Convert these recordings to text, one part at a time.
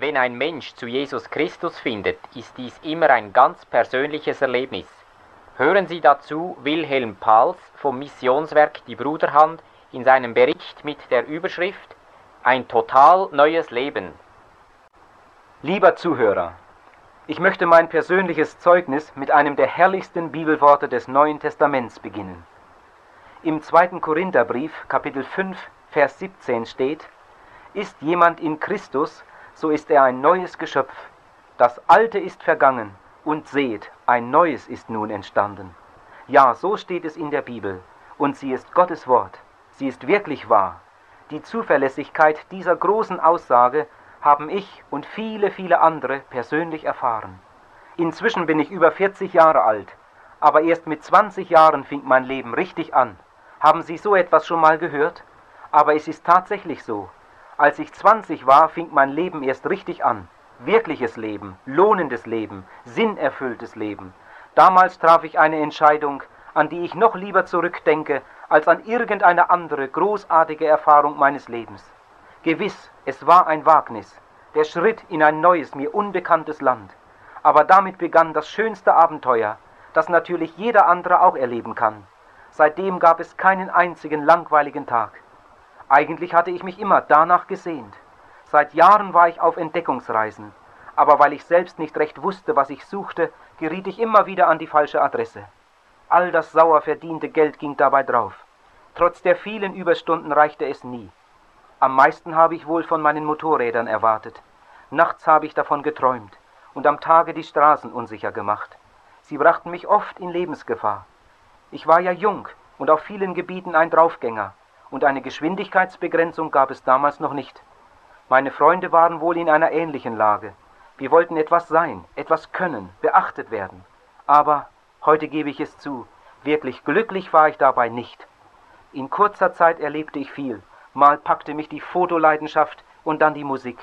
Wenn ein Mensch zu Jesus Christus findet, ist dies immer ein ganz persönliches Erlebnis. Hören Sie dazu Wilhelm Pals vom Missionswerk Die Bruderhand in seinem Bericht mit der Überschrift Ein total neues Leben. Lieber Zuhörer, ich möchte mein persönliches Zeugnis mit einem der herrlichsten Bibelworte des Neuen Testaments beginnen. Im 2. Korintherbrief, Kapitel 5, Vers 17 steht, Ist jemand in Christus, so ist er ein neues Geschöpf. Das Alte ist vergangen, und seht, ein neues ist nun entstanden. Ja, so steht es in der Bibel, und sie ist Gottes Wort. Sie ist wirklich wahr. Die Zuverlässigkeit dieser großen Aussage haben ich und viele, viele andere persönlich erfahren. Inzwischen bin ich über 40 Jahre alt, aber erst mit 20 Jahren fing mein Leben richtig an. Haben Sie so etwas schon mal gehört? Aber es ist tatsächlich so. Als ich 20 war, fing mein Leben erst richtig an. Wirkliches Leben, lohnendes Leben, sinnerfülltes Leben. Damals traf ich eine Entscheidung, an die ich noch lieber zurückdenke, als an irgendeine andere großartige Erfahrung meines Lebens. Gewiss, es war ein Wagnis, der Schritt in ein neues, mir unbekanntes Land. Aber damit begann das schönste Abenteuer, das natürlich jeder andere auch erleben kann. Seitdem gab es keinen einzigen langweiligen Tag. Eigentlich hatte ich mich immer danach gesehnt. Seit Jahren war ich auf Entdeckungsreisen, aber weil ich selbst nicht recht wusste, was ich suchte, geriet ich immer wieder an die falsche Adresse. All das sauer verdiente Geld ging dabei drauf. Trotz der vielen Überstunden reichte es nie. Am meisten habe ich wohl von meinen Motorrädern erwartet. Nachts habe ich davon geträumt und am Tage die Straßen unsicher gemacht. Sie brachten mich oft in Lebensgefahr. Ich war ja jung und auf vielen Gebieten ein Draufgänger, und eine Geschwindigkeitsbegrenzung gab es damals noch nicht. Meine Freunde waren wohl in einer ähnlichen Lage. Wir wollten etwas sein, etwas können, beachtet werden. Aber, heute gebe ich es zu, wirklich glücklich war ich dabei nicht. In kurzer Zeit erlebte ich viel, mal packte mich die Fotoleidenschaft und dann die Musik,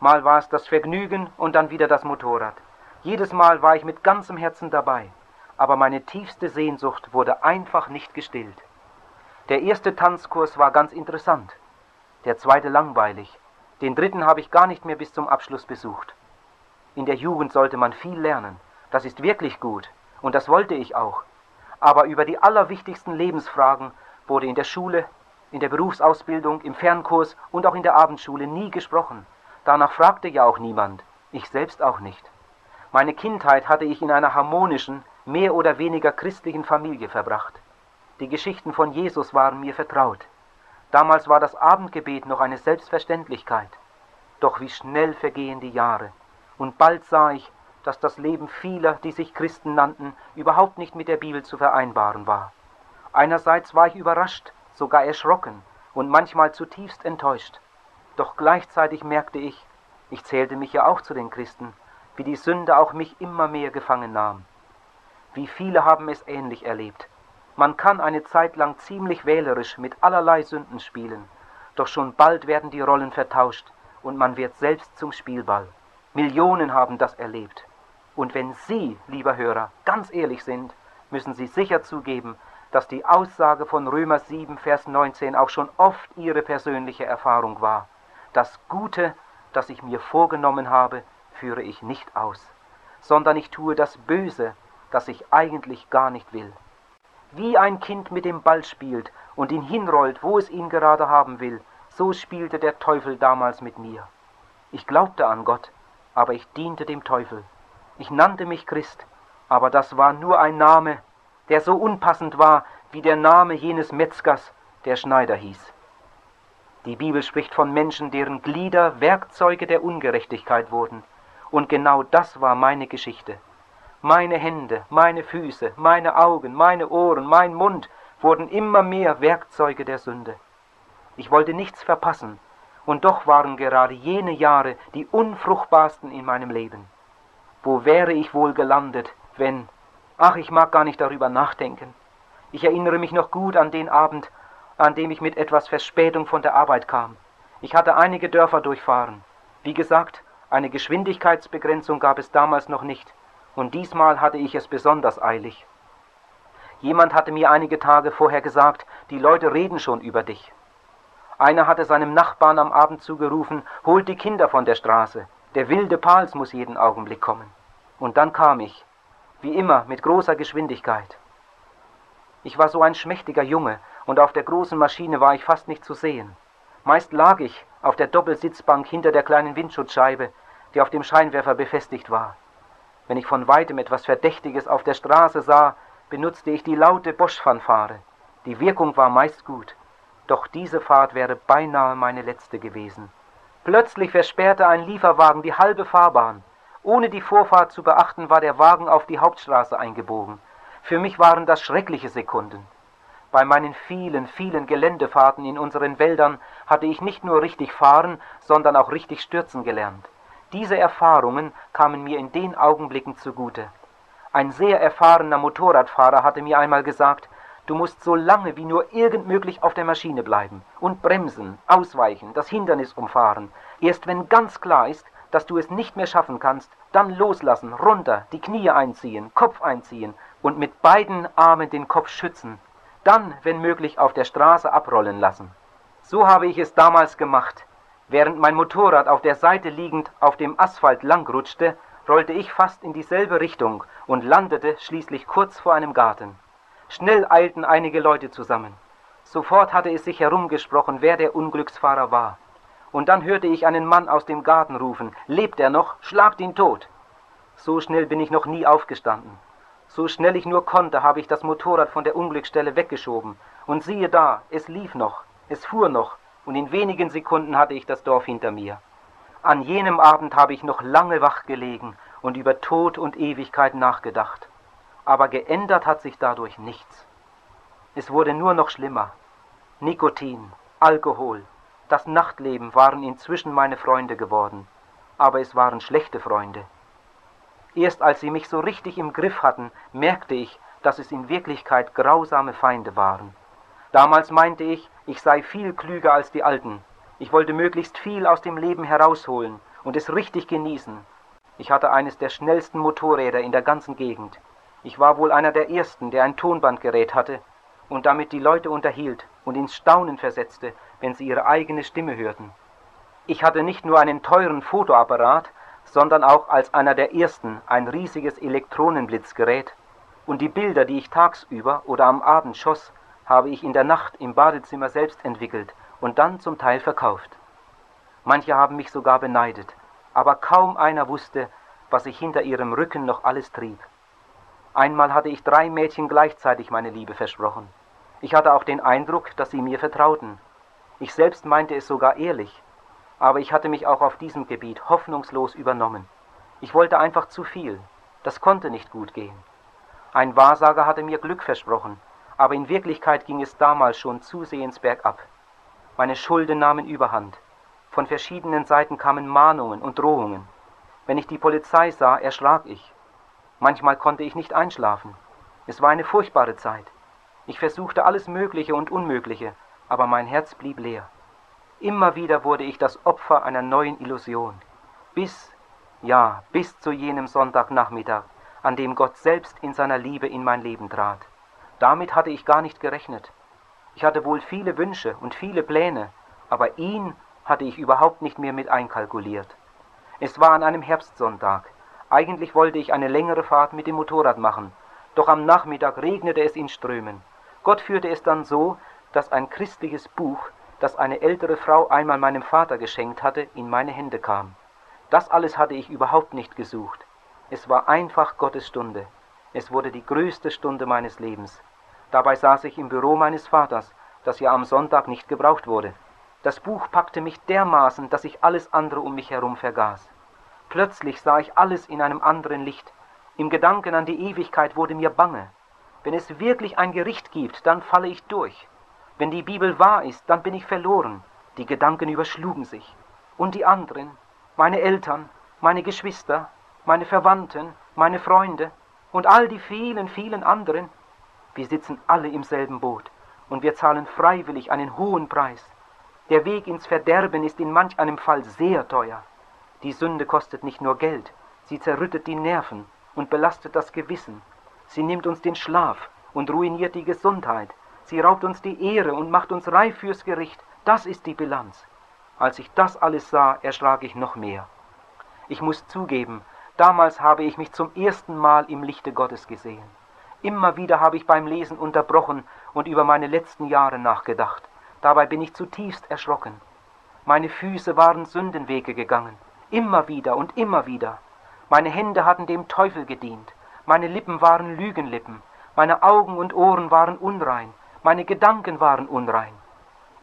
mal war es das Vergnügen und dann wieder das Motorrad. Jedes Mal war ich mit ganzem Herzen dabei, aber meine tiefste Sehnsucht wurde einfach nicht gestillt. Der erste Tanzkurs war ganz interessant, der zweite langweilig, den dritten habe ich gar nicht mehr bis zum Abschluss besucht. In der Jugend sollte man viel lernen, das ist wirklich gut, und das wollte ich auch. Aber über die allerwichtigsten Lebensfragen wurde in der Schule, in der Berufsausbildung, im Fernkurs und auch in der Abendschule nie gesprochen. Danach fragte ja auch niemand, ich selbst auch nicht. Meine Kindheit hatte ich in einer harmonischen, mehr oder weniger christlichen Familie verbracht. Die Geschichten von Jesus waren mir vertraut. Damals war das Abendgebet noch eine Selbstverständlichkeit. Doch wie schnell vergehen die Jahre. Und bald sah ich, dass das Leben vieler, die sich Christen nannten, überhaupt nicht mit der Bibel zu vereinbaren war. Einerseits war ich überrascht, sogar erschrocken und manchmal zutiefst enttäuscht. Doch gleichzeitig merkte ich, ich zählte mich ja auch zu den Christen, wie die Sünde auch mich immer mehr gefangen nahm. Wie viele haben es ähnlich erlebt. Man kann eine Zeit lang ziemlich wählerisch mit allerlei Sünden spielen, doch schon bald werden die Rollen vertauscht und man wird selbst zum Spielball. Millionen haben das erlebt. Und wenn Sie, lieber Hörer, ganz ehrlich sind, müssen Sie sicher zugeben, dass die Aussage von Römer 7, Vers 19 auch schon oft ihre persönliche Erfahrung war. Das Gute, das ich mir vorgenommen habe, führe ich nicht aus, sondern ich tue das Böse, das ich eigentlich gar nicht will. Wie ein Kind mit dem Ball spielt und ihn hinrollt, wo es ihn gerade haben will, so spielte der Teufel damals mit mir. Ich glaubte an Gott, aber ich diente dem Teufel. Ich nannte mich Christ, aber das war nur ein Name, der so unpassend war wie der Name jenes Metzgers, der Schneider hieß. Die Bibel spricht von Menschen, deren Glieder Werkzeuge der Ungerechtigkeit wurden. Und genau das war meine Geschichte. Meine Hände, meine Füße, meine Augen, meine Ohren, mein Mund wurden immer mehr Werkzeuge der Sünde. Ich wollte nichts verpassen, und doch waren gerade jene Jahre die unfruchtbarsten in meinem Leben. Wo wäre ich wohl gelandet, wenn Ach, ich mag gar nicht darüber nachdenken. Ich erinnere mich noch gut an den Abend, an dem ich mit etwas Verspätung von der Arbeit kam. Ich hatte einige Dörfer durchfahren. Wie gesagt, eine Geschwindigkeitsbegrenzung gab es damals noch nicht, und diesmal hatte ich es besonders eilig. Jemand hatte mir einige Tage vorher gesagt, die Leute reden schon über dich. Einer hatte seinem Nachbarn am Abend zugerufen, holt die Kinder von der Straße. Der wilde Pals muss jeden Augenblick kommen. Und dann kam ich, wie immer, mit großer Geschwindigkeit. Ich war so ein schmächtiger Junge, und auf der großen Maschine war ich fast nicht zu sehen. Meist lag ich auf der Doppelsitzbank hinter der kleinen Windschutzscheibe, die auf dem Scheinwerfer befestigt war. Wenn ich von weitem etwas Verdächtiges auf der Straße sah, benutzte ich die laute Bosch-Fanfare. Die Wirkung war meist gut, doch diese Fahrt wäre beinahe meine letzte gewesen. Plötzlich versperrte ein Lieferwagen die halbe Fahrbahn. Ohne die Vorfahrt zu beachten, war der Wagen auf die Hauptstraße eingebogen. Für mich waren das schreckliche Sekunden. Bei meinen vielen, vielen Geländefahrten in unseren Wäldern hatte ich nicht nur richtig fahren, sondern auch richtig stürzen gelernt. Diese Erfahrungen kamen mir in den Augenblicken zugute. Ein sehr erfahrener Motorradfahrer hatte mir einmal gesagt, Du musst so lange wie nur irgend möglich auf der Maschine bleiben und bremsen, ausweichen, das Hindernis umfahren. Erst wenn ganz klar ist, dass du es nicht mehr schaffen kannst, dann loslassen, runter, die Knie einziehen, Kopf einziehen und mit beiden Armen den Kopf schützen. Dann, wenn möglich, auf der Straße abrollen lassen. So habe ich es damals gemacht. Während mein Motorrad auf der Seite liegend auf dem Asphalt langrutschte, rollte ich fast in dieselbe Richtung und landete schließlich kurz vor einem Garten. Schnell eilten einige Leute zusammen. Sofort hatte es sich herumgesprochen, wer der Unglücksfahrer war. Und dann hörte ich einen Mann aus dem Garten rufen, lebt er noch, schlagt ihn tot. So schnell bin ich noch nie aufgestanden. So schnell ich nur konnte, habe ich das Motorrad von der Unglücksstelle weggeschoben. Und siehe da, es lief noch, es fuhr noch, und in wenigen Sekunden hatte ich das Dorf hinter mir. An jenem Abend habe ich noch lange wach gelegen und über Tod und Ewigkeit nachgedacht aber geändert hat sich dadurch nichts. Es wurde nur noch schlimmer. Nikotin, Alkohol, das Nachtleben waren inzwischen meine Freunde geworden, aber es waren schlechte Freunde. Erst als sie mich so richtig im Griff hatten, merkte ich, dass es in Wirklichkeit grausame Feinde waren. Damals meinte ich, ich sei viel klüger als die Alten. Ich wollte möglichst viel aus dem Leben herausholen und es richtig genießen. Ich hatte eines der schnellsten Motorräder in der ganzen Gegend. Ich war wohl einer der ersten, der ein Tonbandgerät hatte und damit die Leute unterhielt und ins Staunen versetzte, wenn sie ihre eigene Stimme hörten. Ich hatte nicht nur einen teuren Fotoapparat, sondern auch als einer der ersten ein riesiges Elektronenblitzgerät, und die Bilder, die ich tagsüber oder am Abend schoss, habe ich in der Nacht im Badezimmer selbst entwickelt und dann zum Teil verkauft. Manche haben mich sogar beneidet, aber kaum einer wusste, was ich hinter ihrem Rücken noch alles trieb. Einmal hatte ich drei Mädchen gleichzeitig meine Liebe versprochen. Ich hatte auch den Eindruck, dass sie mir vertrauten. Ich selbst meinte es sogar ehrlich, aber ich hatte mich auch auf diesem Gebiet hoffnungslos übernommen. Ich wollte einfach zu viel. Das konnte nicht gut gehen. Ein Wahrsager hatte mir Glück versprochen, aber in Wirklichkeit ging es damals schon zusehends bergab. Meine Schulden nahmen überhand. Von verschiedenen Seiten kamen Mahnungen und Drohungen. Wenn ich die Polizei sah, erschrak ich. Manchmal konnte ich nicht einschlafen. Es war eine furchtbare Zeit. Ich versuchte alles Mögliche und Unmögliche, aber mein Herz blieb leer. Immer wieder wurde ich das Opfer einer neuen Illusion. Bis, ja, bis zu jenem Sonntagnachmittag, an dem Gott selbst in seiner Liebe in mein Leben trat. Damit hatte ich gar nicht gerechnet. Ich hatte wohl viele Wünsche und viele Pläne, aber ihn hatte ich überhaupt nicht mehr mit einkalkuliert. Es war an einem Herbstsonntag. Eigentlich wollte ich eine längere Fahrt mit dem Motorrad machen, doch am Nachmittag regnete es in Strömen. Gott führte es dann so, dass ein christliches Buch, das eine ältere Frau einmal meinem Vater geschenkt hatte, in meine Hände kam. Das alles hatte ich überhaupt nicht gesucht. Es war einfach Gottes Stunde. Es wurde die größte Stunde meines Lebens. Dabei saß ich im Büro meines Vaters, das ja am Sonntag nicht gebraucht wurde. Das Buch packte mich dermaßen, dass ich alles andere um mich herum vergaß. Plötzlich sah ich alles in einem anderen Licht. Im Gedanken an die Ewigkeit wurde mir bange. Wenn es wirklich ein Gericht gibt, dann falle ich durch. Wenn die Bibel wahr ist, dann bin ich verloren. Die Gedanken überschlugen sich. Und die anderen, meine Eltern, meine Geschwister, meine Verwandten, meine Freunde und all die vielen, vielen anderen, wir sitzen alle im selben Boot und wir zahlen freiwillig einen hohen Preis. Der Weg ins Verderben ist in manch einem Fall sehr teuer. Die Sünde kostet nicht nur Geld, sie zerrüttet die Nerven und belastet das Gewissen. Sie nimmt uns den Schlaf und ruiniert die Gesundheit. Sie raubt uns die Ehre und macht uns reif fürs Gericht. Das ist die Bilanz. Als ich das alles sah, erschrak ich noch mehr. Ich muss zugeben, damals habe ich mich zum ersten Mal im Lichte Gottes gesehen. Immer wieder habe ich beim Lesen unterbrochen und über meine letzten Jahre nachgedacht. Dabei bin ich zutiefst erschrocken. Meine Füße waren Sündenwege gegangen, immer wieder und immer wieder. Meine Hände hatten dem Teufel gedient, meine Lippen waren Lügenlippen, meine Augen und Ohren waren unrein, meine Gedanken waren unrein.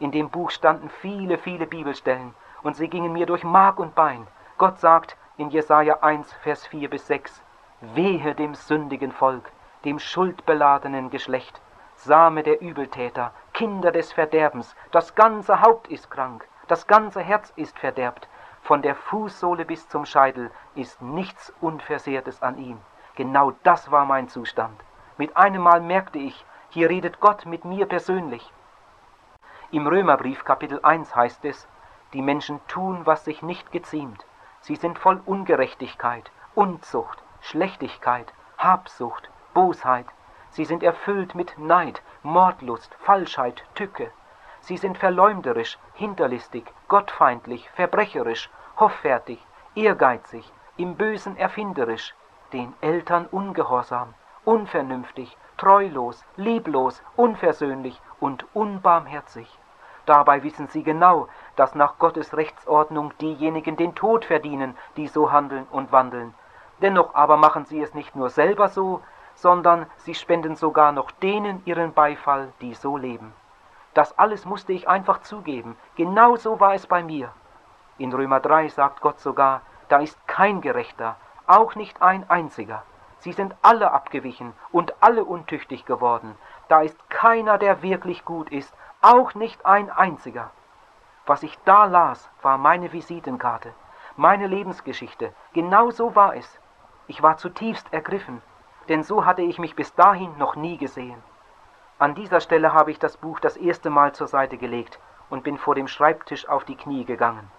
In dem Buch standen viele, viele Bibelstellen, und sie gingen mir durch Mark und Bein. Gott sagt in Jesaja 1, Vers 4 bis 6, Wehe dem sündigen Volk, dem schuldbeladenen Geschlecht, Same der Übeltäter, Kinder des Verderbens, das ganze Haupt ist krank, das ganze Herz ist verderbt, von der Fußsohle bis zum Scheitel ist nichts Unversehrtes an ihm. Genau das war mein Zustand. Mit einem Mal merkte ich, hier redet Gott mit mir persönlich. Im Römerbrief Kapitel 1 heißt es, die Menschen tun, was sich nicht geziemt. Sie sind voll Ungerechtigkeit, Unzucht, Schlechtigkeit, Habsucht, Bosheit. Sie sind erfüllt mit Neid, Mordlust, Falschheit, Tücke. Sie sind verleumderisch, hinterlistig, gottfeindlich, verbrecherisch, hoffärtig, ehrgeizig, im Bösen erfinderisch, den Eltern ungehorsam, unvernünftig, treulos, lieblos, unversöhnlich und unbarmherzig. Dabei wissen sie genau, dass nach Gottes Rechtsordnung diejenigen den Tod verdienen, die so handeln und wandeln. Dennoch aber machen sie es nicht nur selber so, sondern sie spenden sogar noch denen ihren Beifall, die so leben. Das alles musste ich einfach zugeben. Genau so war es bei mir. In Römer 3 sagt Gott sogar, da ist kein Gerechter, auch nicht ein einziger. Sie sind alle abgewichen und alle untüchtig geworden. Da ist keiner, der wirklich gut ist, auch nicht ein einziger. Was ich da las, war meine Visitenkarte, meine Lebensgeschichte. Genau so war es. Ich war zutiefst ergriffen, denn so hatte ich mich bis dahin noch nie gesehen. An dieser Stelle habe ich das Buch das erste Mal zur Seite gelegt und bin vor dem Schreibtisch auf die Knie gegangen.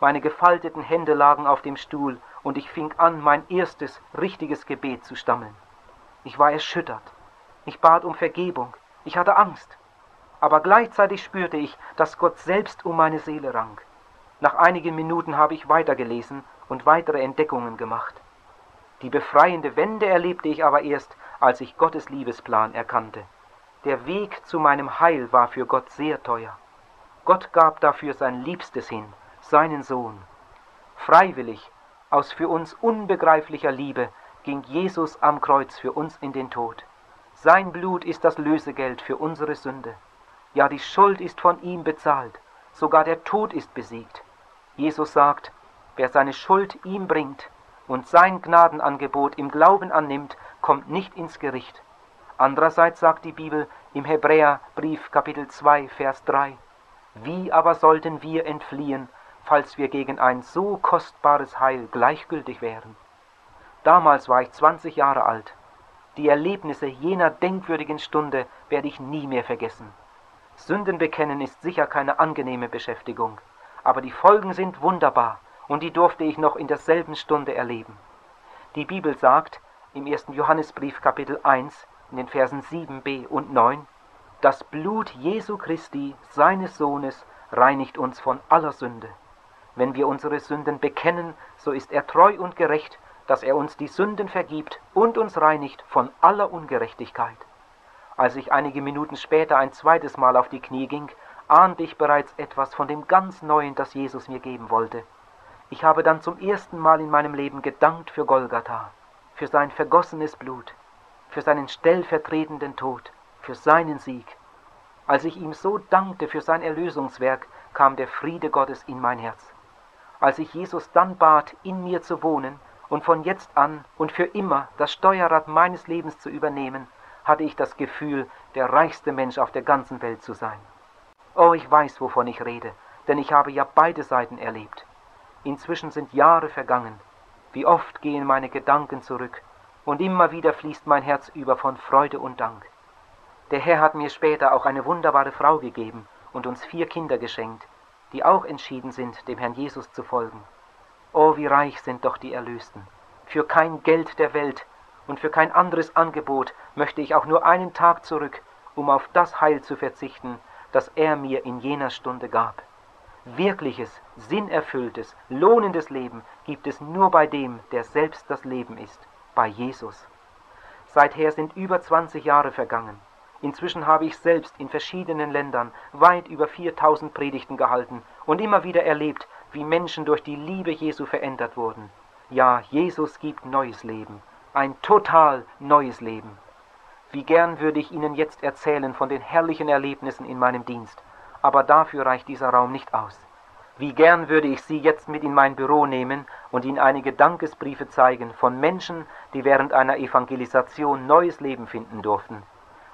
Meine gefalteten Hände lagen auf dem Stuhl und ich fing an, mein erstes richtiges Gebet zu stammeln. Ich war erschüttert. Ich bat um Vergebung. Ich hatte Angst. Aber gleichzeitig spürte ich, dass Gott selbst um meine Seele rang. Nach einigen Minuten habe ich weitergelesen und weitere Entdeckungen gemacht. Die befreiende Wende erlebte ich aber erst, als ich Gottes Liebesplan erkannte. Der Weg zu meinem Heil war für Gott sehr teuer. Gott gab dafür sein Liebstes hin, seinen Sohn. Freiwillig, aus für uns unbegreiflicher Liebe, ging Jesus am Kreuz für uns in den Tod. Sein Blut ist das Lösegeld für unsere Sünde. Ja, die Schuld ist von ihm bezahlt, sogar der Tod ist besiegt. Jesus sagt, wer seine Schuld ihm bringt und sein Gnadenangebot im Glauben annimmt, kommt nicht ins Gericht. Andererseits sagt die Bibel im Hebräerbrief Kapitel 2 Vers 3, wie aber sollten wir entfliehen, falls wir gegen ein so kostbares Heil gleichgültig wären? Damals war ich 20 Jahre alt. Die Erlebnisse jener denkwürdigen Stunde werde ich nie mehr vergessen. Sünden bekennen ist sicher keine angenehme Beschäftigung, aber die Folgen sind wunderbar und die durfte ich noch in derselben Stunde erleben. Die Bibel sagt im 1. Johannesbrief Kapitel 1 in den Versen 7b und 9, das Blut Jesu Christi, seines Sohnes, reinigt uns von aller Sünde. Wenn wir unsere Sünden bekennen, so ist er treu und gerecht, dass er uns die Sünden vergibt und uns reinigt von aller Ungerechtigkeit. Als ich einige Minuten später ein zweites Mal auf die Knie ging, ahnte ich bereits etwas von dem ganz Neuen, das Jesus mir geben wollte. Ich habe dann zum ersten Mal in meinem Leben gedankt für Golgatha, für sein vergossenes Blut, für seinen stellvertretenden Tod, für seinen Sieg. Als ich ihm so dankte für sein Erlösungswerk, kam der Friede Gottes in mein Herz. Als ich Jesus dann bat, in mir zu wohnen und von jetzt an und für immer das Steuerrad meines Lebens zu übernehmen, hatte ich das Gefühl, der reichste Mensch auf der ganzen Welt zu sein. Oh, ich weiß, wovon ich rede, denn ich habe ja beide Seiten erlebt. Inzwischen sind Jahre vergangen. Wie oft gehen meine Gedanken zurück und immer wieder fließt mein Herz über von Freude und Dank. Der Herr hat mir später auch eine wunderbare Frau gegeben und uns vier Kinder geschenkt, die auch entschieden sind, dem Herrn Jesus zu folgen. Oh, wie reich sind doch die Erlösten. Für kein Geld der Welt und für kein anderes Angebot möchte ich auch nur einen Tag zurück, um auf das Heil zu verzichten, das er mir in jener Stunde gab. Wirkliches, sinnerfülltes, lohnendes Leben gibt es nur bei dem, der selbst das Leben ist, bei Jesus. Seither sind über 20 Jahre vergangen. Inzwischen habe ich selbst in verschiedenen Ländern weit über 4000 Predigten gehalten und immer wieder erlebt, wie Menschen durch die Liebe Jesu verändert wurden. Ja, Jesus gibt neues Leben, ein total neues Leben. Wie gern würde ich Ihnen jetzt erzählen von den herrlichen Erlebnissen in meinem Dienst, aber dafür reicht dieser Raum nicht aus. Wie gern würde ich Sie jetzt mit in mein Büro nehmen und Ihnen einige Dankesbriefe zeigen von Menschen, die während einer Evangelisation neues Leben finden durften.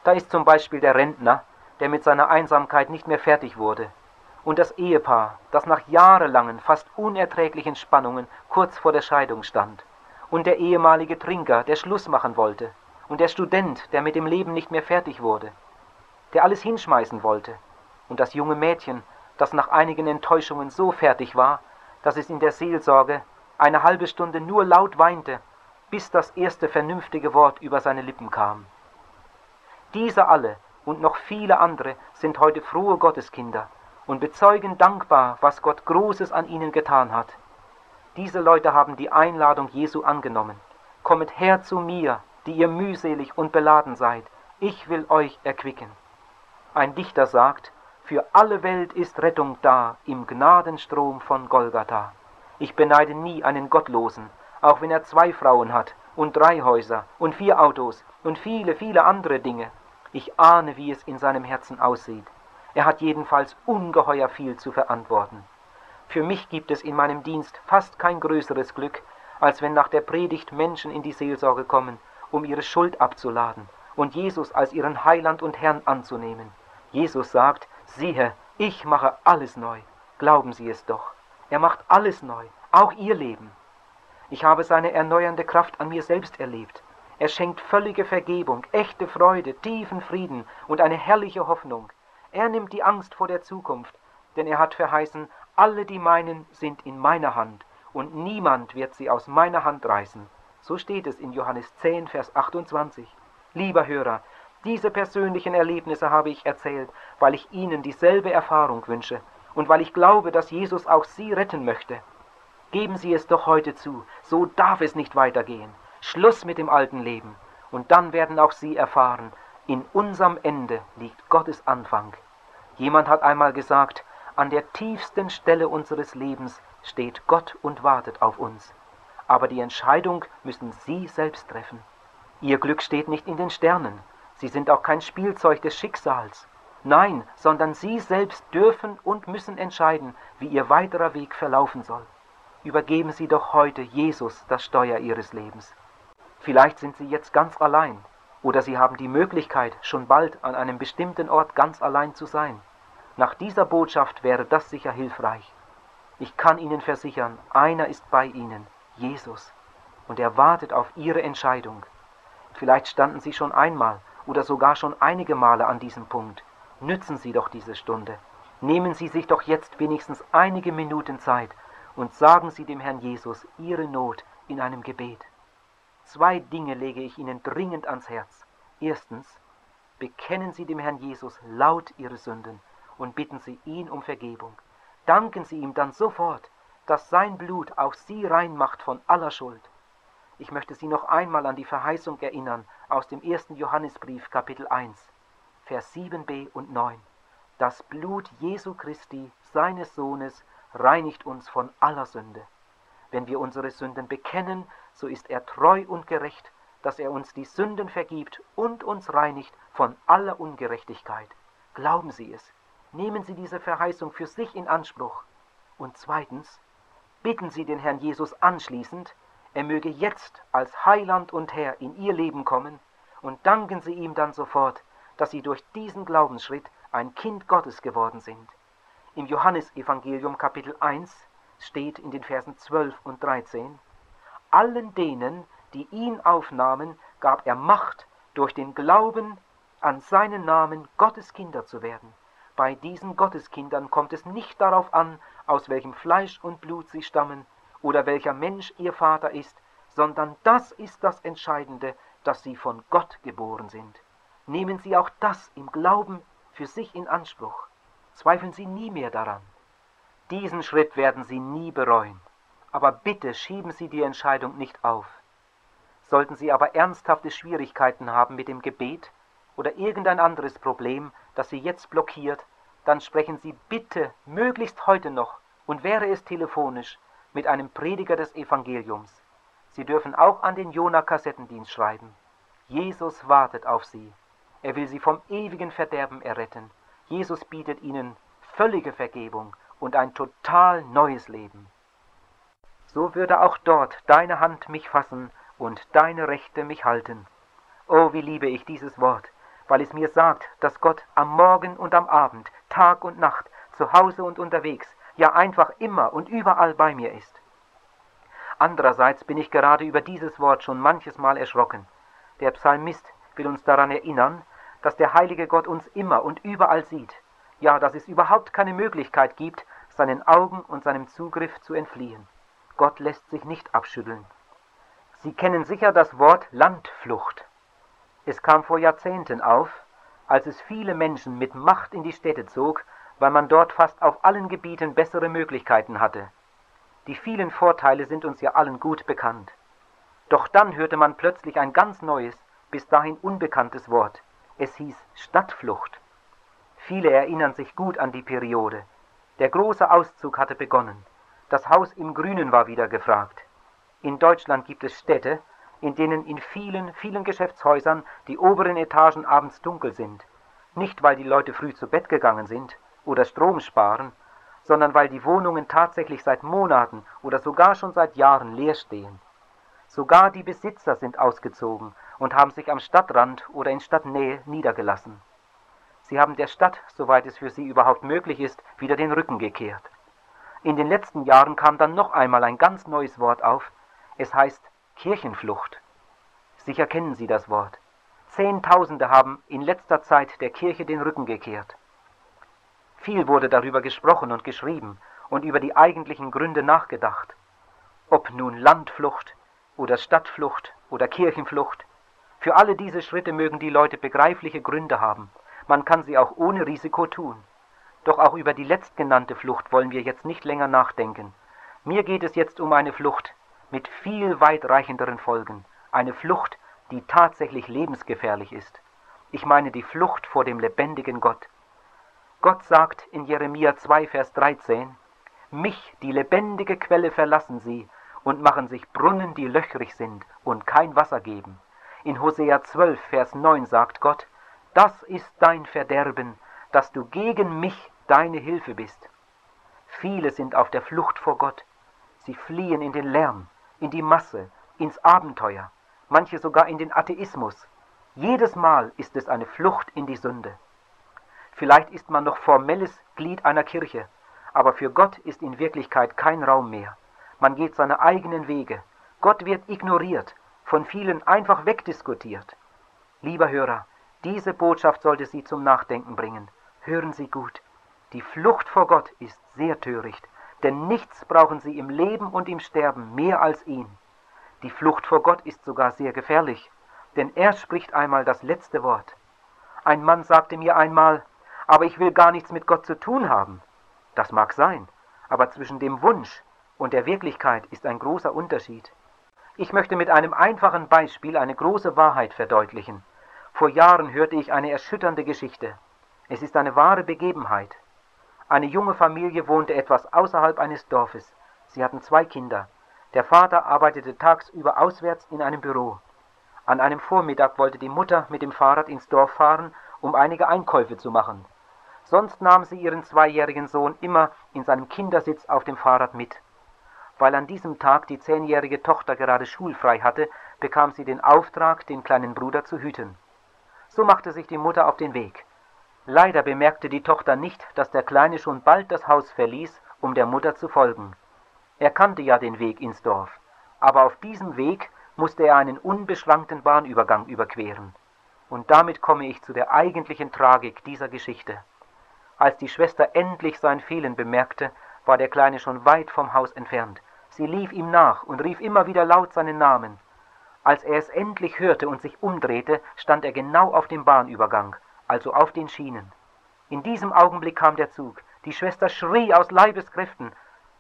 Da ist zum Beispiel der Rentner, der mit seiner Einsamkeit nicht mehr fertig wurde, und das Ehepaar, das nach jahrelangen, fast unerträglichen Spannungen kurz vor der Scheidung stand, und der ehemalige Trinker, der Schluss machen wollte, und der Student, der mit dem Leben nicht mehr fertig wurde, der alles hinschmeißen wollte, und das junge Mädchen, das nach einigen Enttäuschungen so fertig war, dass es in der Seelsorge eine halbe Stunde nur laut weinte, bis das erste vernünftige Wort über seine Lippen kam. Diese alle und noch viele andere sind heute frohe Gotteskinder und bezeugen dankbar, was Gott Großes an ihnen getan hat. Diese Leute haben die Einladung Jesu angenommen. Kommet her zu mir, die ihr mühselig und beladen seid, ich will euch erquicken. Ein Dichter sagt, für alle Welt ist Rettung da im Gnadenstrom von Golgatha. Ich beneide nie einen Gottlosen, auch wenn er zwei Frauen hat und drei Häuser und vier Autos und viele, viele andere Dinge. Ich ahne, wie es in seinem Herzen aussieht. Er hat jedenfalls ungeheuer viel zu verantworten. Für mich gibt es in meinem Dienst fast kein größeres Glück, als wenn nach der Predigt Menschen in die Seelsorge kommen, um ihre Schuld abzuladen und Jesus als ihren Heiland und Herrn anzunehmen. Jesus sagt, siehe, ich mache alles neu. Glauben Sie es doch. Er macht alles neu, auch Ihr Leben. Ich habe seine erneuernde Kraft an mir selbst erlebt. Er schenkt völlige Vergebung, echte Freude, tiefen Frieden und eine herrliche Hoffnung. Er nimmt die Angst vor der Zukunft, denn er hat verheißen, alle, die meinen, sind in meiner Hand, und niemand wird sie aus meiner Hand reißen. So steht es in Johannes 10, Vers 28. Lieber Hörer, diese persönlichen Erlebnisse habe ich erzählt, weil ich Ihnen dieselbe Erfahrung wünsche und weil ich glaube, dass Jesus auch Sie retten möchte. Geben Sie es doch heute zu, so darf es nicht weitergehen. Schluss mit dem alten Leben. Und dann werden auch Sie erfahren, in unserem Ende liegt Gottes Anfang. Jemand hat einmal gesagt, an der tiefsten Stelle unseres Lebens steht Gott und wartet auf uns. Aber die Entscheidung müssen Sie selbst treffen. Ihr Glück steht nicht in den Sternen. Sie sind auch kein Spielzeug des Schicksals. Nein, sondern Sie selbst dürfen und müssen entscheiden, wie Ihr weiterer Weg verlaufen soll. Übergeben Sie doch heute Jesus das Steuer Ihres Lebens. Vielleicht sind Sie jetzt ganz allein oder Sie haben die Möglichkeit, schon bald an einem bestimmten Ort ganz allein zu sein. Nach dieser Botschaft wäre das sicher hilfreich. Ich kann Ihnen versichern, einer ist bei Ihnen, Jesus, und er wartet auf Ihre Entscheidung. Vielleicht standen Sie schon einmal oder sogar schon einige Male an diesem Punkt. Nützen Sie doch diese Stunde. Nehmen Sie sich doch jetzt wenigstens einige Minuten Zeit und sagen Sie dem Herrn Jesus Ihre Not in einem Gebet. Zwei Dinge lege ich Ihnen dringend ans Herz. Erstens, bekennen Sie dem Herrn Jesus laut Ihre Sünden und bitten Sie ihn um Vergebung. Danken Sie ihm dann sofort, dass sein Blut auch Sie rein macht von aller Schuld. Ich möchte Sie noch einmal an die Verheißung erinnern aus dem ersten Johannesbrief Kapitel 1, Vers 7b und 9. Das Blut Jesu Christi, seines Sohnes, reinigt uns von aller Sünde. Wenn wir unsere Sünden bekennen, so ist er treu und gerecht, dass er uns die Sünden vergibt und uns reinigt von aller Ungerechtigkeit. Glauben Sie es. Nehmen Sie diese Verheißung für sich in Anspruch. Und zweitens, bitten Sie den Herrn Jesus anschließend, er möge jetzt als Heiland und Herr in Ihr Leben kommen und danken Sie ihm dann sofort, dass Sie durch diesen Glaubensschritt ein Kind Gottes geworden sind. Im Johannesevangelium Kapitel 1 steht in den Versen 12 und 13, allen denen, die ihn aufnahmen, gab er Macht, durch den Glauben an seinen Namen Gottes Kinder zu werden. Bei diesen Gotteskindern kommt es nicht darauf an, aus welchem Fleisch und Blut sie stammen oder welcher Mensch ihr Vater ist, sondern das ist das Entscheidende, dass sie von Gott geboren sind. Nehmen Sie auch das im Glauben für sich in Anspruch. Zweifeln Sie nie mehr daran. Diesen Schritt werden Sie nie bereuen. Aber bitte schieben Sie die Entscheidung nicht auf. Sollten Sie aber ernsthafte Schwierigkeiten haben mit dem Gebet oder irgendein anderes Problem, das Sie jetzt blockiert, dann sprechen Sie bitte möglichst heute noch und wäre es telefonisch mit einem Prediger des Evangeliums. Sie dürfen auch an den Jona-Kassettendienst schreiben. Jesus wartet auf Sie. Er will Sie vom ewigen Verderben erretten. Jesus bietet Ihnen völlige Vergebung und ein total neues Leben. So würde auch dort deine Hand mich fassen und deine Rechte mich halten. Oh, wie liebe ich dieses Wort, weil es mir sagt, dass Gott am Morgen und am Abend, Tag und Nacht, zu Hause und unterwegs, ja einfach immer und überall bei mir ist. Andererseits bin ich gerade über dieses Wort schon manches Mal erschrocken. Der Psalmist will uns daran erinnern, dass der heilige Gott uns immer und überall sieht, ja, dass es überhaupt keine Möglichkeit gibt, seinen Augen und seinem Zugriff zu entfliehen. Gott lässt sich nicht abschütteln. Sie kennen sicher das Wort Landflucht. Es kam vor Jahrzehnten auf, als es viele Menschen mit Macht in die Städte zog, weil man dort fast auf allen Gebieten bessere Möglichkeiten hatte. Die vielen Vorteile sind uns ja allen gut bekannt. Doch dann hörte man plötzlich ein ganz neues, bis dahin unbekanntes Wort. Es hieß Stadtflucht. Viele erinnern sich gut an die Periode. Der große Auszug hatte begonnen. Das Haus im Grünen war wieder gefragt. In Deutschland gibt es Städte, in denen in vielen, vielen Geschäftshäusern die oberen Etagen abends dunkel sind. Nicht, weil die Leute früh zu Bett gegangen sind oder Strom sparen, sondern weil die Wohnungen tatsächlich seit Monaten oder sogar schon seit Jahren leer stehen. Sogar die Besitzer sind ausgezogen und haben sich am Stadtrand oder in Stadtnähe niedergelassen. Sie haben der Stadt, soweit es für sie überhaupt möglich ist, wieder den Rücken gekehrt. In den letzten Jahren kam dann noch einmal ein ganz neues Wort auf, es heißt Kirchenflucht. Sicher kennen Sie das Wort. Zehntausende haben in letzter Zeit der Kirche den Rücken gekehrt. Viel wurde darüber gesprochen und geschrieben und über die eigentlichen Gründe nachgedacht. Ob nun Landflucht oder Stadtflucht oder Kirchenflucht, für alle diese Schritte mögen die Leute begreifliche Gründe haben. Man kann sie auch ohne Risiko tun. Doch auch über die letztgenannte Flucht wollen wir jetzt nicht länger nachdenken. Mir geht es jetzt um eine Flucht, mit viel weitreichenderen Folgen, eine Flucht, die tatsächlich lebensgefährlich ist. Ich meine die Flucht vor dem lebendigen Gott. Gott sagt in Jeremia 2, Vers 13, Mich, die lebendige Quelle, verlassen sie und machen sich Brunnen, die löchrig sind und kein Wasser geben. In Hosea 12, Vers 9 sagt Gott, Das ist dein Verderben, dass du gegen mich deine Hilfe bist. Viele sind auf der Flucht vor Gott. Sie fliehen in den Lärm, in die Masse, ins Abenteuer, manche sogar in den Atheismus. Jedes Mal ist es eine Flucht in die Sünde. Vielleicht ist man noch formelles Glied einer Kirche, aber für Gott ist in Wirklichkeit kein Raum mehr. Man geht seine eigenen Wege. Gott wird ignoriert, von vielen einfach wegdiskutiert. Lieber Hörer, diese Botschaft sollte Sie zum Nachdenken bringen. Hören Sie gut. Die Flucht vor Gott ist sehr töricht denn nichts brauchen sie im Leben und im Sterben mehr als ihn. Die Flucht vor Gott ist sogar sehr gefährlich, denn er spricht einmal das letzte Wort. Ein Mann sagte mir einmal, aber ich will gar nichts mit Gott zu tun haben. Das mag sein, aber zwischen dem Wunsch und der Wirklichkeit ist ein großer Unterschied. Ich möchte mit einem einfachen Beispiel eine große Wahrheit verdeutlichen. Vor Jahren hörte ich eine erschütternde Geschichte. Es ist eine wahre Begebenheit. Eine junge Familie wohnte etwas außerhalb eines Dorfes. Sie hatten zwei Kinder. Der Vater arbeitete tagsüber auswärts in einem Büro. An einem Vormittag wollte die Mutter mit dem Fahrrad ins Dorf fahren, um einige Einkäufe zu machen. Sonst nahm sie ihren zweijährigen Sohn immer in seinem Kindersitz auf dem Fahrrad mit. Weil an diesem Tag die zehnjährige Tochter gerade schulfrei hatte, bekam sie den Auftrag, den kleinen Bruder zu hüten. So machte sich die Mutter auf den Weg. Leider bemerkte die Tochter nicht, dass der Kleine schon bald das Haus verließ, um der Mutter zu folgen. Er kannte ja den Weg ins Dorf, aber auf diesem Weg musste er einen unbeschrankten Bahnübergang überqueren. Und damit komme ich zu der eigentlichen Tragik dieser Geschichte. Als die Schwester endlich sein Fehlen bemerkte, war der Kleine schon weit vom Haus entfernt. Sie lief ihm nach und rief immer wieder laut seinen Namen. Als er es endlich hörte und sich umdrehte, stand er genau auf dem Bahnübergang also auf den Schienen. In diesem Augenblick kam der Zug. Die Schwester schrie aus Leibeskräften,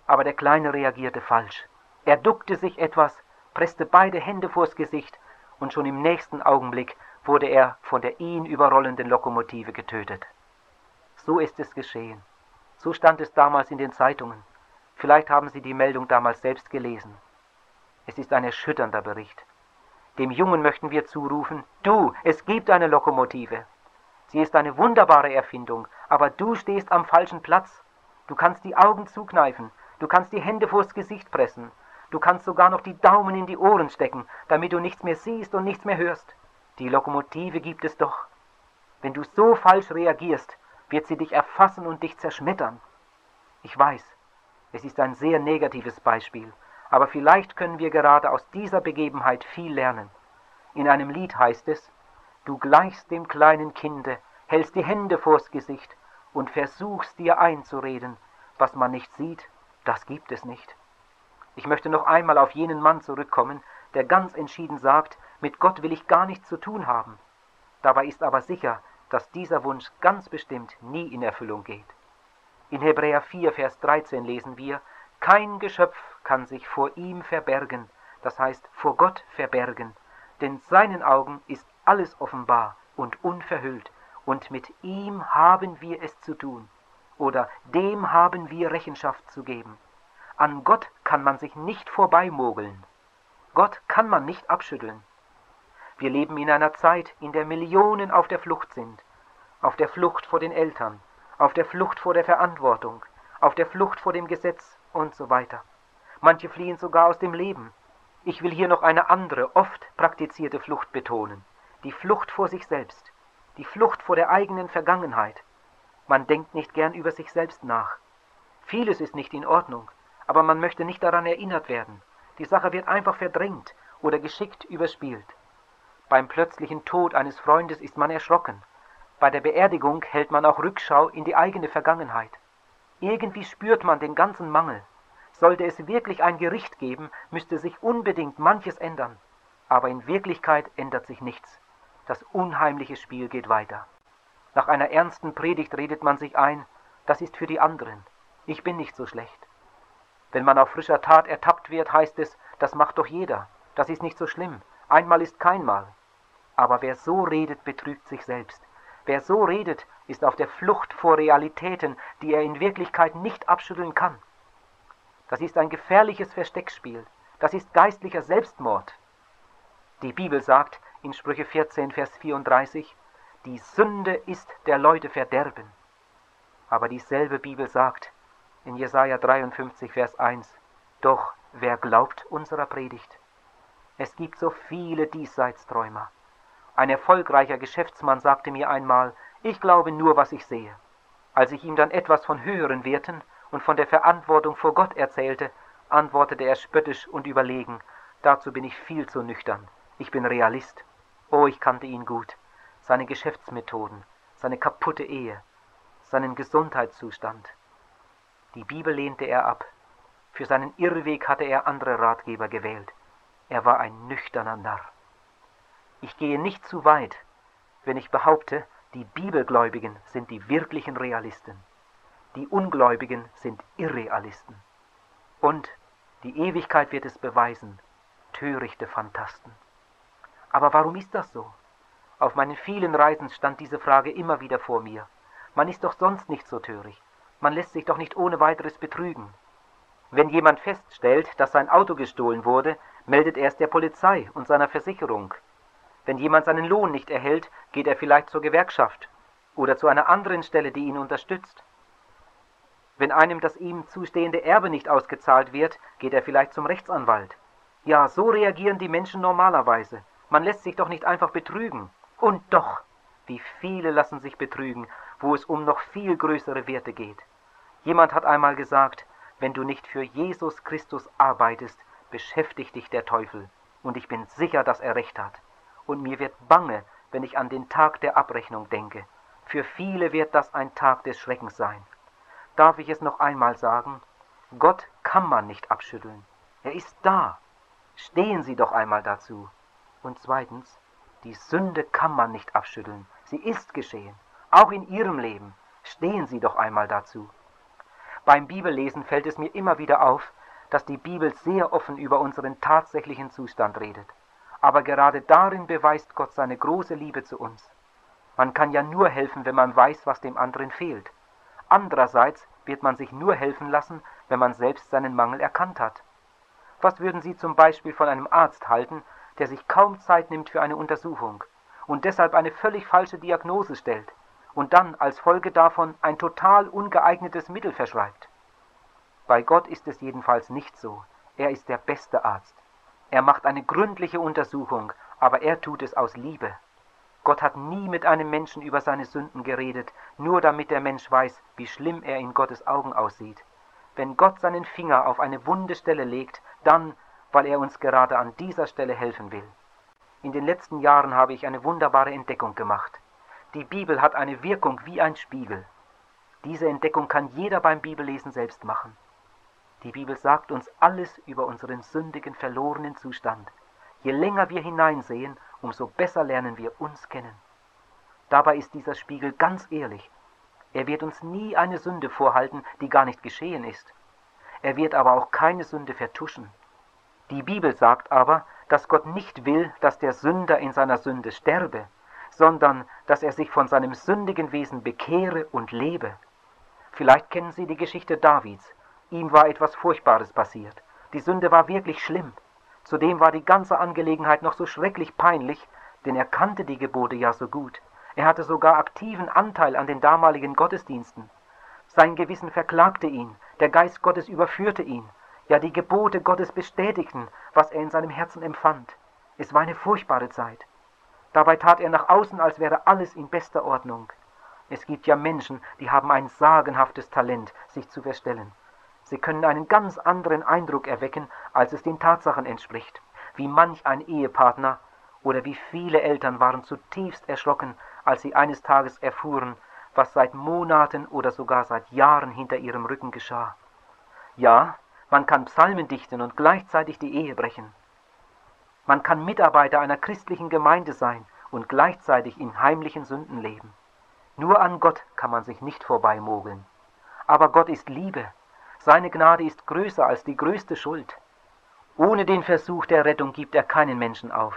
aber der Kleine reagierte falsch. Er duckte sich etwas, presste beide Hände vors Gesicht und schon im nächsten Augenblick wurde er von der ihn überrollenden Lokomotive getötet. So ist es geschehen. So stand es damals in den Zeitungen. Vielleicht haben Sie die Meldung damals selbst gelesen. Es ist ein erschütternder Bericht. Dem Jungen möchten wir zurufen, du, es gibt eine Lokomotive. Sie ist eine wunderbare Erfindung, aber du stehst am falschen Platz. Du kannst die Augen zukneifen, du kannst die Hände vors Gesicht pressen, du kannst sogar noch die Daumen in die Ohren stecken, damit du nichts mehr siehst und nichts mehr hörst. Die Lokomotive gibt es doch. Wenn du so falsch reagierst, wird sie dich erfassen und dich zerschmettern. Ich weiß, es ist ein sehr negatives Beispiel, aber vielleicht können wir gerade aus dieser Begebenheit viel lernen. In einem Lied heißt es, du gleichst dem kleinen Kinde, hältst die Hände vors Gesicht und versuchst dir einzureden, was man nicht sieht, das gibt es nicht. Ich möchte noch einmal auf jenen Mann zurückkommen, der ganz entschieden sagt, mit Gott will ich gar nichts zu tun haben. Dabei ist aber sicher, dass dieser Wunsch ganz bestimmt nie in Erfüllung geht. In Hebräer 4, Vers 13 lesen wir, kein Geschöpf kann sich vor ihm verbergen, das heißt vor Gott verbergen, denn seinen Augen ist alles offenbar und unverhüllt, und mit ihm haben wir es zu tun, oder dem haben wir Rechenschaft zu geben. An Gott kann man sich nicht vorbeimogeln. Gott kann man nicht abschütteln. Wir leben in einer Zeit, in der Millionen auf der Flucht sind. Auf der Flucht vor den Eltern, auf der Flucht vor der Verantwortung, auf der Flucht vor dem Gesetz und so weiter. Manche fliehen sogar aus dem Leben. Ich will hier noch eine andere, oft praktizierte Flucht betonen. Die Flucht vor sich selbst. Die Flucht vor der eigenen Vergangenheit. Man denkt nicht gern über sich selbst nach. Vieles ist nicht in Ordnung, aber man möchte nicht daran erinnert werden. Die Sache wird einfach verdrängt oder geschickt überspielt. Beim plötzlichen Tod eines Freundes ist man erschrocken. Bei der Beerdigung hält man auch Rückschau in die eigene Vergangenheit. Irgendwie spürt man den ganzen Mangel. Sollte es wirklich ein Gericht geben, müsste sich unbedingt manches ändern. Aber in Wirklichkeit ändert sich nichts. Das unheimliche Spiel geht weiter. Nach einer ernsten Predigt redet man sich ein, das ist für die anderen. Ich bin nicht so schlecht. Wenn man auf frischer Tat ertappt wird, heißt es, das macht doch jeder. Das ist nicht so schlimm. Einmal ist keinmal. Aber wer so redet, betrügt sich selbst. Wer so redet, ist auf der Flucht vor Realitäten, die er in Wirklichkeit nicht abschütteln kann. Das ist ein gefährliches Versteckspiel. Das ist geistlicher Selbstmord. Die Bibel sagt in Sprüche 14, Vers 34, die Sünde ist der Leute Verderben. Aber dieselbe Bibel sagt, in Jesaja 53, Vers 1. Doch wer glaubt unserer Predigt? Es gibt so viele Diesseitsträumer. Ein erfolgreicher Geschäftsmann sagte mir einmal, ich glaube nur, was ich sehe. Als ich ihm dann etwas von höheren Werten und von der Verantwortung vor Gott erzählte, antwortete er spöttisch und überlegen, dazu bin ich viel zu nüchtern. Ich bin Realist. Oh, ich kannte ihn gut. Seine Geschäftsmethoden, seine kaputte Ehe, seinen Gesundheitszustand, die Bibel lehnte er ab. Für seinen Irrweg hatte er andere Ratgeber gewählt. Er war ein nüchterner Narr. Ich gehe nicht zu weit, wenn ich behaupte, die Bibelgläubigen sind die wirklichen Realisten. Die Ungläubigen sind Irrealisten. Und die Ewigkeit wird es beweisen, törichte Phantasten. Aber warum ist das so? Auf meinen vielen Reisen stand diese Frage immer wieder vor mir. Man ist doch sonst nicht so töricht. Man lässt sich doch nicht ohne weiteres betrügen. Wenn jemand feststellt, dass sein Auto gestohlen wurde, meldet er es der Polizei und seiner Versicherung. Wenn jemand seinen Lohn nicht erhält, geht er vielleicht zur Gewerkschaft oder zu einer anderen Stelle, die ihn unterstützt. Wenn einem das ihm zustehende Erbe nicht ausgezahlt wird, geht er vielleicht zum Rechtsanwalt. Ja, so reagieren die Menschen normalerweise. Man lässt sich doch nicht einfach betrügen. Und doch, wie viele lassen sich betrügen, wo es um noch viel größere Werte geht. Jemand hat einmal gesagt, wenn du nicht für Jesus Christus arbeitest, beschäftigt dich der Teufel. Und ich bin sicher, dass er recht hat. Und mir wird bange, wenn ich an den Tag der Abrechnung denke. Für viele wird das ein Tag des Schreckens sein. Darf ich es noch einmal sagen? Gott kann man nicht abschütteln. Er ist da. Stehen Sie doch einmal dazu. Und zweitens, die Sünde kann man nicht abschütteln. Sie ist geschehen. Auch in Ihrem Leben. Stehen Sie doch einmal dazu. Beim Bibellesen fällt es mir immer wieder auf, dass die Bibel sehr offen über unseren tatsächlichen Zustand redet. Aber gerade darin beweist Gott seine große Liebe zu uns. Man kann ja nur helfen, wenn man weiß, was dem anderen fehlt. Andererseits wird man sich nur helfen lassen, wenn man selbst seinen Mangel erkannt hat. Was würden Sie zum Beispiel von einem Arzt halten, der sich kaum Zeit nimmt für eine Untersuchung und deshalb eine völlig falsche Diagnose stellt und dann als Folge davon ein total ungeeignetes Mittel verschreibt? Bei Gott ist es jedenfalls nicht so. Er ist der beste Arzt. Er macht eine gründliche Untersuchung, aber er tut es aus Liebe. Gott hat nie mit einem Menschen über seine Sünden geredet, nur damit der Mensch weiß, wie schlimm er in Gottes Augen aussieht. Wenn Gott seinen Finger auf eine wunde Stelle legt, dann, weil er uns gerade an dieser Stelle helfen will. In den letzten Jahren habe ich eine wunderbare Entdeckung gemacht. Die Bibel hat eine Wirkung wie ein Spiegel. Diese Entdeckung kann jeder beim Bibellesen selbst machen. Die Bibel sagt uns alles über unseren sündigen, verlorenen Zustand. Je länger wir hineinsehen, umso besser lernen wir uns kennen. Dabei ist dieser Spiegel ganz ehrlich. Er wird uns nie eine Sünde vorhalten, die gar nicht geschehen ist. Er wird aber auch keine Sünde vertuschen. Die Bibel sagt aber, dass Gott nicht will, dass der Sünder in seiner Sünde sterbe, sondern dass er sich von seinem sündigen Wesen bekehre und lebe. Vielleicht kennen Sie die Geschichte Davids, Ihm war etwas Furchtbares passiert. Die Sünde war wirklich schlimm. Zudem war die ganze Angelegenheit noch so schrecklich peinlich, denn er kannte die Gebote ja so gut. Er hatte sogar aktiven Anteil an den damaligen Gottesdiensten. Sein Gewissen verklagte ihn, der Geist Gottes überführte ihn, ja die Gebote Gottes bestätigten, was er in seinem Herzen empfand. Es war eine furchtbare Zeit. Dabei tat er nach außen, als wäre alles in bester Ordnung. Es gibt ja Menschen, die haben ein sagenhaftes Talent, sich zu verstellen. Sie können einen ganz anderen Eindruck erwecken, als es den Tatsachen entspricht. Wie manch ein Ehepartner oder wie viele Eltern waren zutiefst erschrocken, als sie eines Tages erfuhren, was seit Monaten oder sogar seit Jahren hinter ihrem Rücken geschah. Ja, man kann Psalmen dichten und gleichzeitig die Ehe brechen. Man kann Mitarbeiter einer christlichen Gemeinde sein und gleichzeitig in heimlichen Sünden leben. Nur an Gott kann man sich nicht vorbeimogeln. Aber Gott ist Liebe seine Gnade ist größer als die größte Schuld. Ohne den Versuch der Rettung gibt er keinen Menschen auf.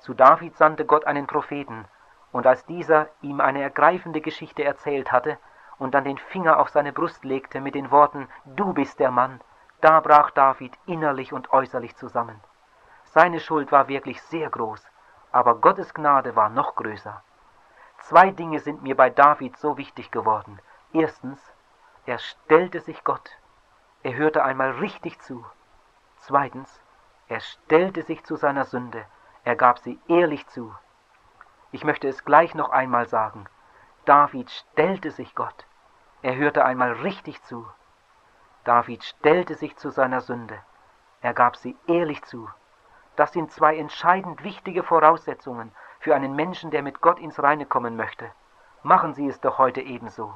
Zu David sandte Gott einen Propheten, und als dieser ihm eine ergreifende Geschichte erzählt hatte und dann den Finger auf seine Brust legte mit den Worten Du bist der Mann, da brach David innerlich und äußerlich zusammen. Seine Schuld war wirklich sehr groß, aber Gottes Gnade war noch größer. Zwei Dinge sind mir bei David so wichtig geworden. Erstens, er stellte sich Gott. Er hörte einmal richtig zu. Zweitens, er stellte sich zu seiner Sünde. Er gab sie ehrlich zu. Ich möchte es gleich noch einmal sagen. David stellte sich Gott. Er hörte einmal richtig zu. David stellte sich zu seiner Sünde. Er gab sie ehrlich zu. Das sind zwei entscheidend wichtige Voraussetzungen für einen Menschen, der mit Gott ins Reine kommen möchte. Machen Sie es doch heute ebenso.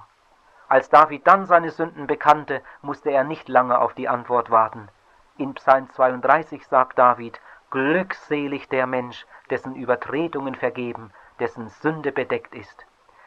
Als David dann seine Sünden bekannte, musste er nicht lange auf die Antwort warten. In Psalm 32 sagt David, Glückselig der Mensch, dessen Übertretungen vergeben, dessen Sünde bedeckt ist.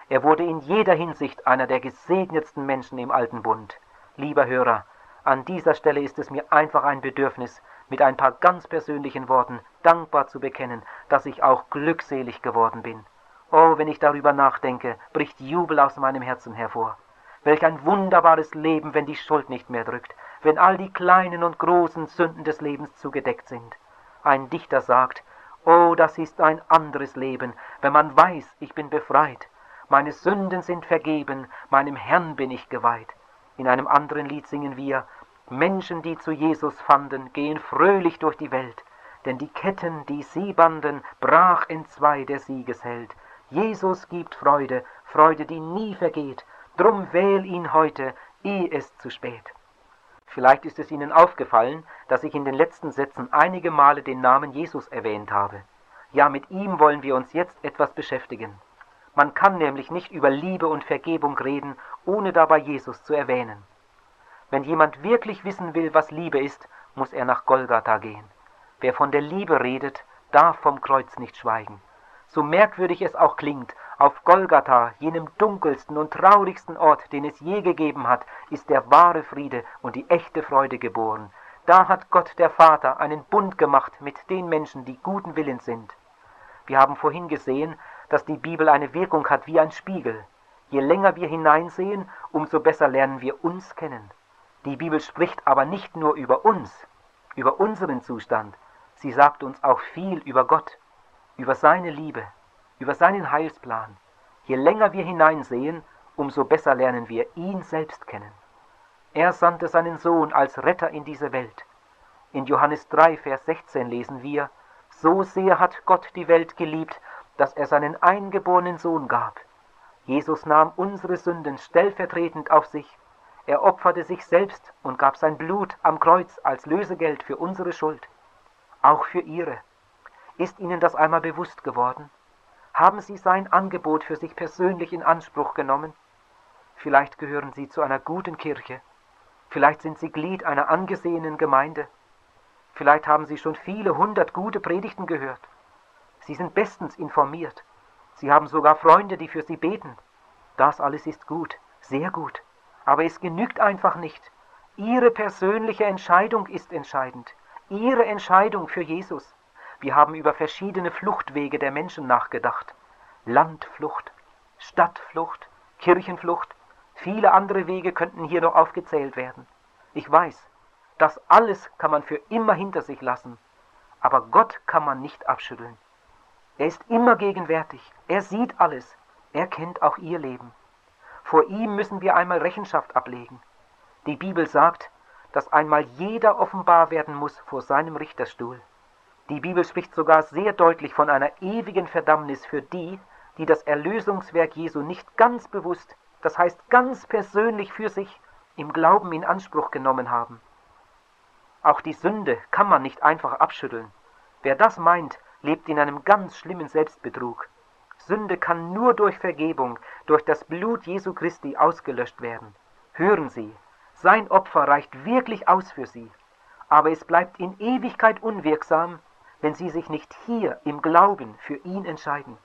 Er wurde in jeder Hinsicht einer der gesegnetsten Menschen im alten Bund. Lieber Hörer, an dieser Stelle ist es mir einfach ein Bedürfnis, mit ein paar ganz persönlichen Worten dankbar zu bekennen, dass ich auch glückselig geworden bin. Oh, wenn ich darüber nachdenke, bricht Jubel aus meinem Herzen hervor. Welch ein wunderbares Leben, wenn die Schuld nicht mehr drückt, wenn all die kleinen und großen Sünden des Lebens zugedeckt sind. Ein Dichter sagt, Oh, das ist ein anderes Leben, wenn man weiß, ich bin befreit. Meine Sünden sind vergeben, meinem Herrn bin ich geweiht. In einem anderen Lied singen wir, Menschen, die zu Jesus fanden, gehen fröhlich durch die Welt, denn die Ketten, die sie banden, brach entzwei der Siegesheld. Jesus gibt Freude, Freude, die nie vergeht, Drum wähl ihn heute, ehe es zu spät. Vielleicht ist es Ihnen aufgefallen, dass ich in den letzten Sätzen einige Male den Namen Jesus erwähnt habe. Ja, mit ihm wollen wir uns jetzt etwas beschäftigen. Man kann nämlich nicht über Liebe und Vergebung reden, ohne dabei Jesus zu erwähnen. Wenn jemand wirklich wissen will, was Liebe ist, muss er nach Golgatha gehen. Wer von der Liebe redet, darf vom Kreuz nicht schweigen. So merkwürdig es auch klingt, Auf Golgatha, jenem dunkelsten und traurigsten Ort, den es je gegeben hat, ist der wahre Friede und die echte Freude geboren. Da hat Gott der Vater einen Bund gemacht mit den Menschen, die guten Willens sind. Wir haben vorhin gesehen, dass die Bibel eine Wirkung hat wie ein Spiegel. Je länger wir hineinsehen, umso besser lernen wir uns kennen. Die Bibel spricht aber nicht nur über uns, über unseren Zustand, sie sagt uns auch viel über Gott, über seine Liebe, über seinen Heilsplan. Je länger wir hineinsehen, umso besser lernen wir ihn selbst kennen. Er sandte seinen Sohn als Retter in diese Welt. In Johannes 3, Vers 16 lesen wir, So sehr hat Gott die Welt geliebt, dass er seinen eingeborenen Sohn gab. Jesus nahm unsere Sünden stellvertretend auf sich. Er opferte sich selbst und gab sein Blut am Kreuz als Lösegeld für unsere Schuld, auch für ihre. Ist Ihnen das einmal bewusst geworden? Haben Sie sein Angebot für sich persönlich in Anspruch genommen? Vielleicht gehören Sie zu einer guten Kirche. Vielleicht sind Sie Glied einer angesehenen Gemeinde. Vielleicht haben Sie schon viele hundert gute Predigten gehört. Sie sind bestens informiert. Sie haben sogar Freunde, die für Sie beten. Das alles ist gut, sehr gut. Aber es genügt einfach nicht. Ihre persönliche Entscheidung ist entscheidend. Ihre Entscheidung für Jesus. Wir haben über verschiedene Fluchtwege der Menschen nachgedacht. Landflucht, Stadtflucht, Kirchenflucht, viele andere Wege könnten hier noch aufgezählt werden. Ich weiß, das alles kann man für immer hinter sich lassen, aber Gott kann man nicht abschütteln. Er ist immer gegenwärtig, er sieht alles, er kennt auch ihr Leben. Vor ihm müssen wir einmal Rechenschaft ablegen. Die Bibel sagt, dass einmal jeder offenbar werden muss vor seinem Richterstuhl. Die Bibel spricht sogar sehr deutlich von einer ewigen Verdammnis für die, die das Erlösungswerk Jesu nicht ganz bewusst, das heißt ganz persönlich für sich, im Glauben in Anspruch genommen haben. Auch die Sünde kann man nicht einfach abschütteln. Wer das meint, lebt in einem ganz schlimmen Selbstbetrug. Sünde kann nur durch Vergebung, durch das Blut Jesu Christi ausgelöscht werden. Hören Sie, sein Opfer reicht wirklich aus für Sie, aber es bleibt in Ewigkeit unwirksam, wenn sie sich nicht hier im Glauben für ihn entscheiden.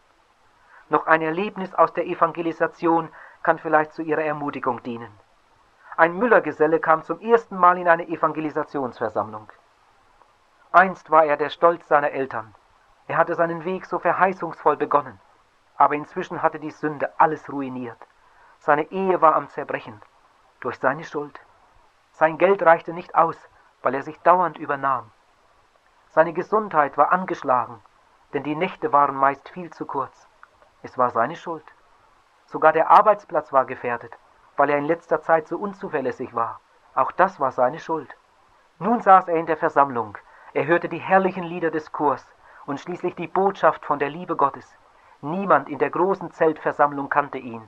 Noch ein Erlebnis aus der Evangelisation kann vielleicht zu ihrer Ermutigung dienen. Ein Müllergeselle kam zum ersten Mal in eine Evangelisationsversammlung. Einst war er der Stolz seiner Eltern. Er hatte seinen Weg so verheißungsvoll begonnen, aber inzwischen hatte die Sünde alles ruiniert. Seine Ehe war am Zerbrechen, durch seine Schuld. Sein Geld reichte nicht aus, weil er sich dauernd übernahm. Seine Gesundheit war angeschlagen, denn die Nächte waren meist viel zu kurz. Es war seine Schuld. Sogar der Arbeitsplatz war gefährdet, weil er in letzter Zeit so unzuverlässig war. Auch das war seine Schuld. Nun saß er in der Versammlung, er hörte die herrlichen Lieder des Chors und schließlich die Botschaft von der Liebe Gottes. Niemand in der großen Zeltversammlung kannte ihn,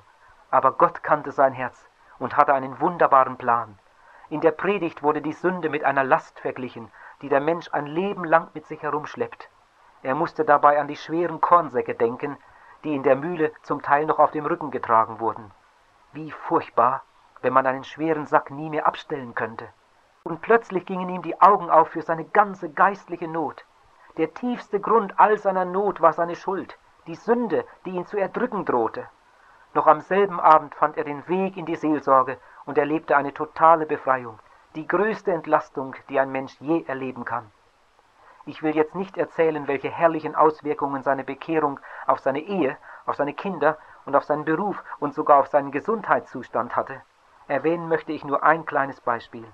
aber Gott kannte sein Herz und hatte einen wunderbaren Plan. In der Predigt wurde die Sünde mit einer Last verglichen, die der Mensch ein Leben lang mit sich herumschleppt. Er musste dabei an die schweren Kornsäcke denken, die in der Mühle zum Teil noch auf dem Rücken getragen wurden. Wie furchtbar, wenn man einen schweren Sack nie mehr abstellen könnte. Und plötzlich gingen ihm die Augen auf für seine ganze geistliche Not. Der tiefste Grund all seiner Not war seine Schuld, die Sünde, die ihn zu erdrücken drohte. Noch am selben Abend fand er den Weg in die Seelsorge und erlebte eine totale Befreiung die größte Entlastung, die ein Mensch je erleben kann. Ich will jetzt nicht erzählen, welche herrlichen Auswirkungen seine Bekehrung auf seine Ehe, auf seine Kinder und auf seinen Beruf und sogar auf seinen Gesundheitszustand hatte. Erwähnen möchte ich nur ein kleines Beispiel.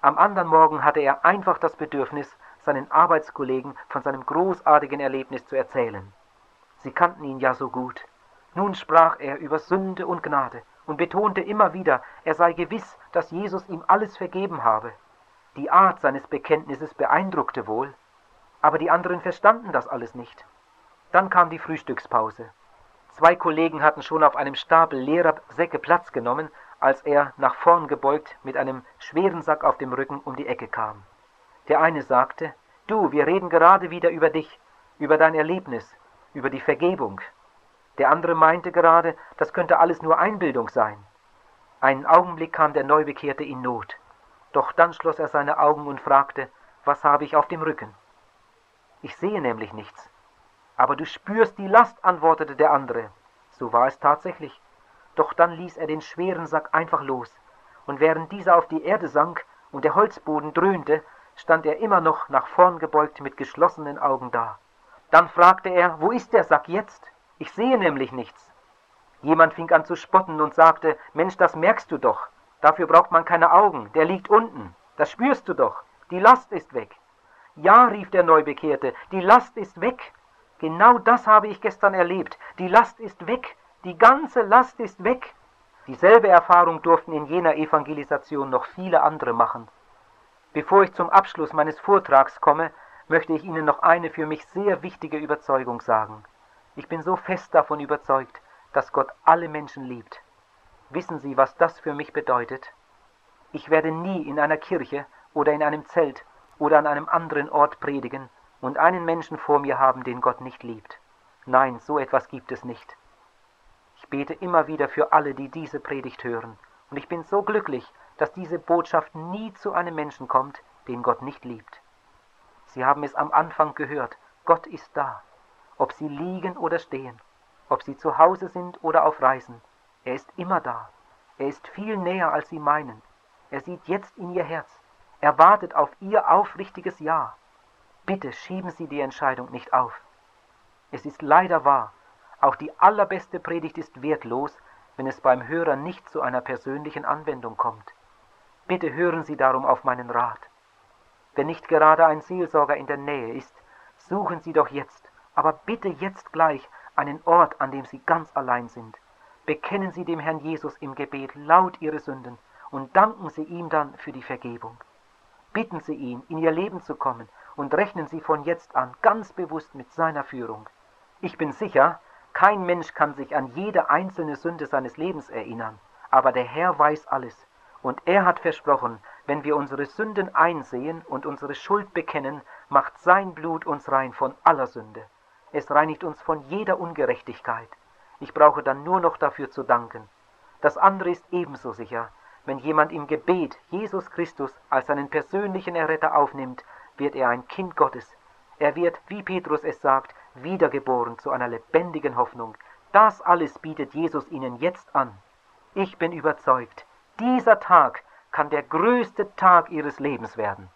Am anderen Morgen hatte er einfach das Bedürfnis, seinen Arbeitskollegen von seinem großartigen Erlebnis zu erzählen. Sie kannten ihn ja so gut. Nun sprach er über Sünde und Gnade und betonte immer wieder, er sei gewiss, dass Jesus ihm alles vergeben habe. Die Art seines Bekenntnisses beeindruckte wohl, aber die anderen verstanden das alles nicht. Dann kam die Frühstückspause. Zwei Kollegen hatten schon auf einem Stapel leerer Säcke Platz genommen, als er, nach vorn gebeugt, mit einem schweren Sack auf dem Rücken um die Ecke kam. Der eine sagte, Du, wir reden gerade wieder über dich, über dein Erlebnis, über die Vergebung. Der andere meinte gerade, das könnte alles nur Einbildung sein. Einen Augenblick kam der Neubekehrte in Not. Doch dann schloss er seine Augen und fragte, was habe ich auf dem Rücken? Ich sehe nämlich nichts. Aber du spürst die Last, antwortete der andere. So war es tatsächlich. Doch dann ließ er den schweren Sack einfach los, und während dieser auf die Erde sank und der Holzboden dröhnte, stand er immer noch nach vorn gebeugt mit geschlossenen Augen da. Dann fragte er, wo ist der Sack jetzt? Ich sehe nämlich nichts. Jemand fing an zu spotten und sagte, Mensch, das merkst du doch. Dafür braucht man keine Augen, der liegt unten. Das spürst du doch. Die Last ist weg. Ja, rief der Neubekehrte, die Last ist weg. Genau das habe ich gestern erlebt. Die Last ist weg. Die ganze Last ist weg. Dieselbe Erfahrung durften in jener Evangelisation noch viele andere machen. Bevor ich zum Abschluss meines Vortrags komme, möchte ich Ihnen noch eine für mich sehr wichtige Überzeugung sagen. Ich bin so fest davon überzeugt, dass Gott alle Menschen liebt. Wissen Sie, was das für mich bedeutet? Ich werde nie in einer Kirche oder in einem Zelt oder an einem anderen Ort predigen und einen Menschen vor mir haben, den Gott nicht liebt. Nein, so etwas gibt es nicht. Ich bete immer wieder für alle, die diese Predigt hören, und ich bin so glücklich, dass diese Botschaft nie zu einem Menschen kommt, den Gott nicht liebt. Sie haben es am Anfang gehört, Gott ist da, ob Sie liegen oder stehen, ob Sie zu Hause sind oder auf Reisen. Er ist immer da. Er ist viel näher, als Sie meinen. Er sieht jetzt in Ihr Herz. Er wartet auf Ihr aufrichtiges Ja. Bitte schieben Sie die Entscheidung nicht auf. Es ist leider wahr, auch die allerbeste Predigt ist wertlos, wenn es beim Hörer nicht zu einer persönlichen Anwendung kommt. Bitte hören Sie darum auf meinen Rat. Wenn nicht gerade ein Seelsorger in der Nähe ist, suchen Sie doch jetzt, aber bitte jetzt gleich einen Ort, an dem Sie ganz allein sind. Bekennen Sie dem Herrn Jesus im Gebet laut Ihre Sünden und danken Sie ihm dann für die Vergebung. Bitten Sie ihn, in Ihr Leben zu kommen und rechnen Sie von jetzt an ganz bewusst mit seiner Führung. Ich bin sicher, kein Mensch kann sich an jede einzelne Sünde seines Lebens erinnern, aber der Herr weiß alles. Und er hat versprochen, wenn wir unsere Sünden einsehen und unsere Schuld bekennen, macht sein Blut uns rein von aller Sünde. Es reinigt uns von jeder Ungerechtigkeit. Ich brauche dann nur noch dafür zu danken. Das andere ist ebenso sicher. Wenn jemand im Gebet Jesus Christus als seinen persönlichen Erretter aufnimmt, wird er ein Kind Gottes. Er wird, wie Petrus es sagt, wiedergeboren zu einer lebendigen Hoffnung. Das alles bietet Jesus ihnen jetzt an. Ich bin überzeugt, dieser Tag kann der größte Tag ihres Lebens werden.